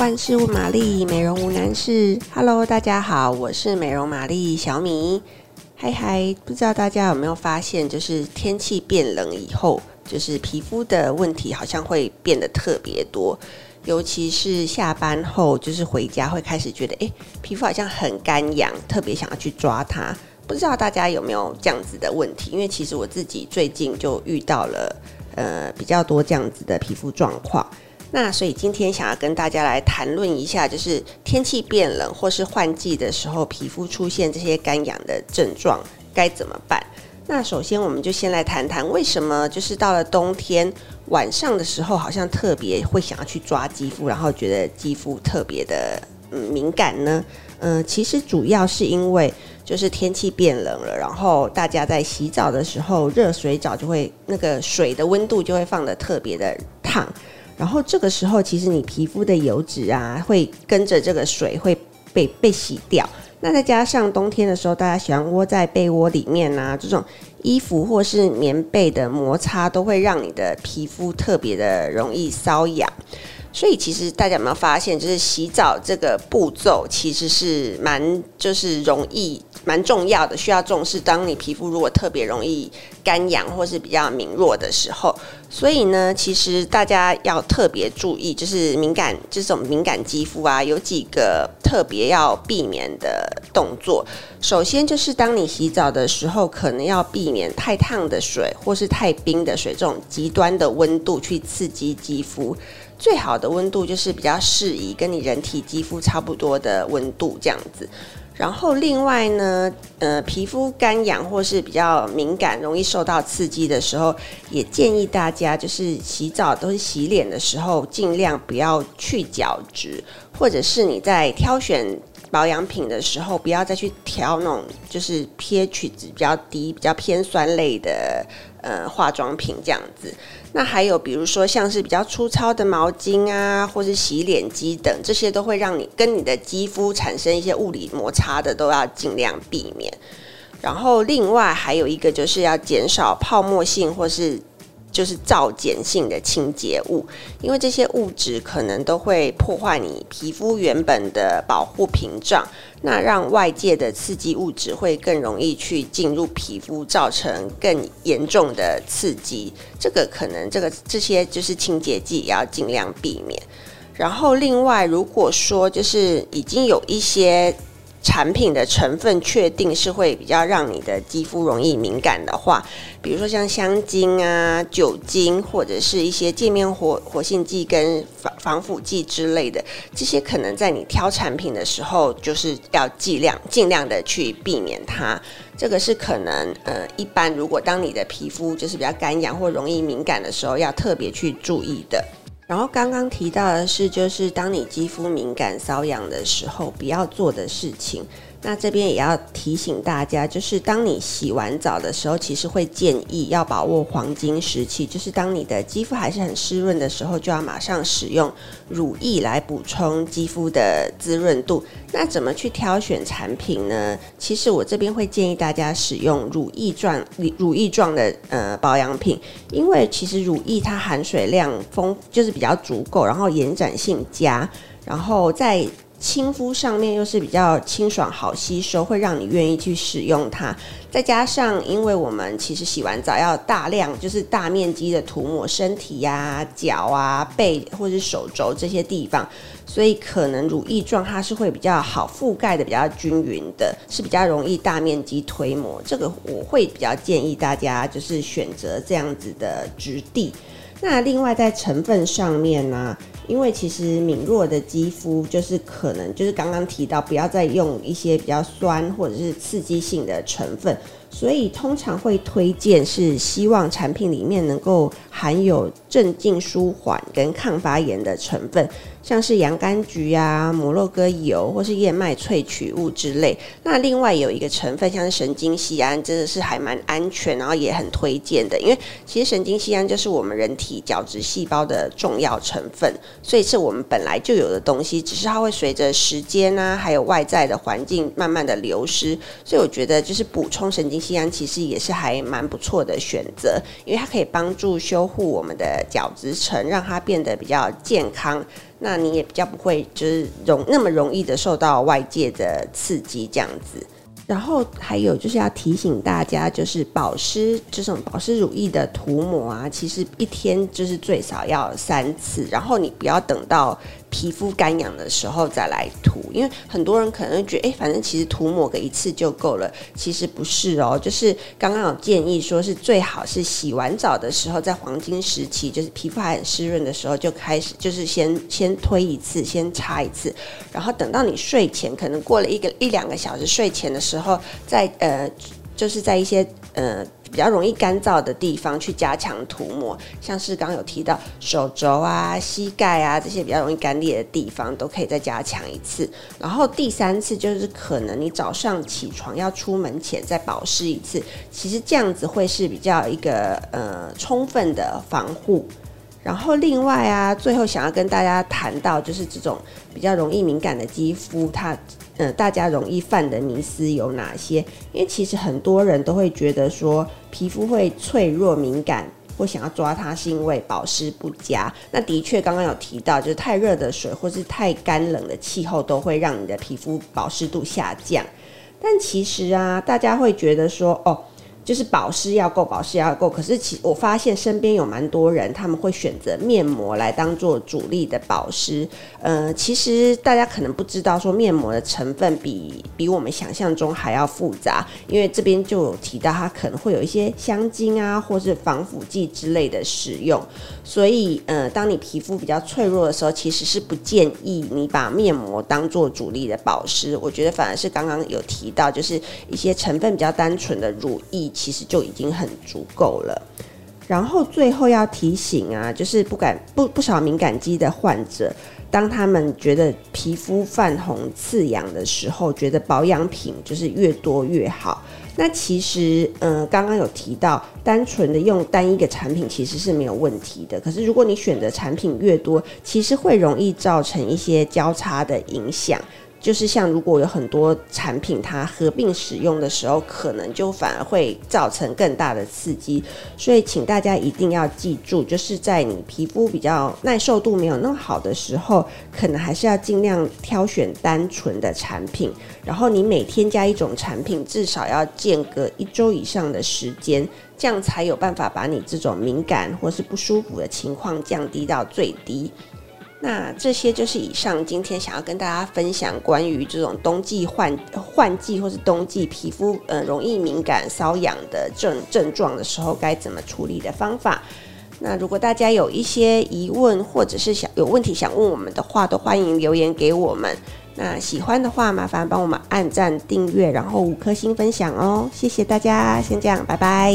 万事问玛丽，美容无难事。Hello，大家好，我是美容玛丽小米。嗨嗨，不知道大家有没有发现，就是天气变冷以后，就是皮肤的问题好像会变得特别多，尤其是下班后，就是回家会开始觉得，诶，皮肤好像很干痒，特别想要去抓它。不知道大家有没有这样子的问题？因为其实我自己最近就遇到了，呃，比较多这样子的皮肤状况。那所以今天想要跟大家来谈论一下，就是天气变冷或是换季的时候，皮肤出现这些干痒的症状该怎么办？那首先我们就先来谈谈为什么就是到了冬天晚上的时候，好像特别会想要去抓肌肤，然后觉得肌肤特别的嗯敏感呢？嗯、其实主要是因为就是天气变冷了，然后大家在洗澡的时候，热水澡就会那个水的温度就会放得特别的烫。然后这个时候，其实你皮肤的油脂啊，会跟着这个水会被被洗掉。那再加上冬天的时候，大家喜欢窝在被窝里面啊，这种衣服或是棉被的摩擦，都会让你的皮肤特别的容易瘙痒。所以其实大家有没有发现，就是洗澡这个步骤其实是蛮就是容易蛮重要的，需要重视。当你皮肤如果特别容易干痒或是比较敏弱的时候，所以呢，其实大家要特别注意，就是敏感这种敏感肌肤啊，有几个特别要避免的动作。首先就是当你洗澡的时候，可能要避免太烫的水或是太冰的水，这种极端的温度去刺激肌肤。最好的温度就是比较适宜跟你人体肌肤差不多的温度这样子。然后另外呢，呃，皮肤干痒或是比较敏感、容易受到刺激的时候，也建议大家就是洗澡都是洗脸的时候，尽量不要去角质，或者是你在挑选保养品的时候，不要再去挑那种就是 pH 值比较低、比较偏酸类的呃化妆品这样子。那还有比如说像是比较粗糙的毛巾啊，或是洗脸机等，这些都会让你跟你的肌肤产生一些物理摩擦的，都要尽量避免。然后另外还有一个就是要减少泡沫性或是。就是皂碱性的清洁物，因为这些物质可能都会破坏你皮肤原本的保护屏障，那让外界的刺激物质会更容易去进入皮肤，造成更严重的刺激。这个可能这个这些就是清洁剂也要尽量避免。然后另外，如果说就是已经有一些。产品的成分确定是会比较让你的肌肤容易敏感的话，比如说像香精啊、酒精或者是一些界面活活性剂跟防防腐剂之类的，这些可能在你挑产品的时候就是要尽量尽量的去避免它。这个是可能呃，一般如果当你的皮肤就是比较干痒或容易敏感的时候，要特别去注意的。然后刚刚提到的是，就是当你肌肤敏感瘙痒的时候，不要做的事情。那这边也要提醒大家，就是当你洗完澡的时候，其实会建议要把握黄金时期，就是当你的肌肤还是很湿润的时候，就要马上使用乳液来补充肌肤的滋润度。那怎么去挑选产品呢？其实我这边会建议大家使用乳液状、乳液状的呃保养品，因为其实乳液它含水量丰，就是比较足够，然后延展性佳，然后在。亲肤上面又是比较清爽好吸收，会让你愿意去使用它。再加上，因为我们其实洗完澡要大量，就是大面积的涂抹身体呀、脚啊、背或者是手肘这些地方，所以可能乳液状它是会比较好覆盖的，比较均匀的，是比较容易大面积推抹。这个我会比较建议大家就是选择这样子的质地。那另外在成分上面呢、因为其实敏弱的肌肤就是可能就是刚刚提到，不要再用一些比较酸或者是刺激性的成分。所以通常会推荐是希望产品里面能够含有镇静舒缓跟抗发炎的成分，像是洋甘菊啊、摩洛哥油或是燕麦萃取物之类。那另外有一个成分像是神经酰胺，真的是还蛮安全，然后也很推荐的。因为其实神经酰胺就是我们人体角质细胞的重要成分，所以是我们本来就有的东西，只是它会随着时间啊，还有外在的环境慢慢的流失。所以我觉得就是补充神经。西安其实也是还蛮不错的选择，因为它可以帮助修护我们的角质层，让它变得比较健康。那你也比较不会就是容那么容易的受到外界的刺激这样子。然后还有就是要提醒大家，就是保湿这种保湿乳液的涂抹啊，其实一天就是最少要三次，然后你不要等到皮肤干痒的时候再来涂，因为很多人可能觉得，哎，反正其实涂抹个一次就够了，其实不是哦，就是刚刚有建议说是最好是洗完澡的时候，在黄金时期，就是皮肤还很湿润的时候就开始，就是先先推一次，先擦一次，然后等到你睡前，可能过了一个一两个小时，睡前的时候再呃。就是在一些呃比较容易干燥的地方去加强涂抹，像是刚刚有提到手肘啊、膝盖啊这些比较容易干裂的地方，都可以再加强一次。然后第三次就是可能你早上起床要出门前再保湿一次，其实这样子会是比较一个呃充分的防护。然后另外啊，最后想要跟大家谈到就是这种比较容易敏感的肌肤，它。呃，大家容易犯的迷思有哪些？因为其实很多人都会觉得说皮肤会脆弱敏感，或想要抓它是因为保湿不佳。那的确，刚刚有提到，就是太热的水或是太干冷的气候都会让你的皮肤保湿度下降。但其实啊，大家会觉得说，哦。就是保湿要够，保湿要够。可是其我发现身边有蛮多人，他们会选择面膜来当做主力的保湿。呃，其实大家可能不知道，说面膜的成分比比我们想象中还要复杂。因为这边就有提到，它可能会有一些香精啊，或是防腐剂之类的使用。所以，呃，当你皮肤比较脆弱的时候，其实是不建议你把面膜当做主力的保湿。我觉得反而是刚刚有提到，就是一些成分比较单纯的乳液。其实就已经很足够了。然后最后要提醒啊，就是不敢不不少敏感肌的患者，当他们觉得皮肤泛红刺痒的时候，觉得保养品就是越多越好。那其实，嗯、刚刚有提到，单纯的用单一个产品其实是没有问题的。可是如果你选择产品越多，其实会容易造成一些交叉的影响。就是像如果有很多产品它合并使用的时候，可能就反而会造成更大的刺激。所以请大家一定要记住，就是在你皮肤比较耐受度没有那么好的时候，可能还是要尽量挑选单纯的产品。然后你每添加一种产品，至少要间隔一周以上的时间，这样才有办法把你这种敏感或是不舒服的情况降低到最低。那这些就是以上今天想要跟大家分享关于这种冬季换换季或是冬季皮肤呃容易敏感瘙痒的症症状的时候该怎么处理的方法。那如果大家有一些疑问或者是想有问题想问我们的话，都欢迎留言给我们。那喜欢的话，麻烦帮我们按赞订阅，然后五颗星分享哦，谢谢大家，先这样，拜拜。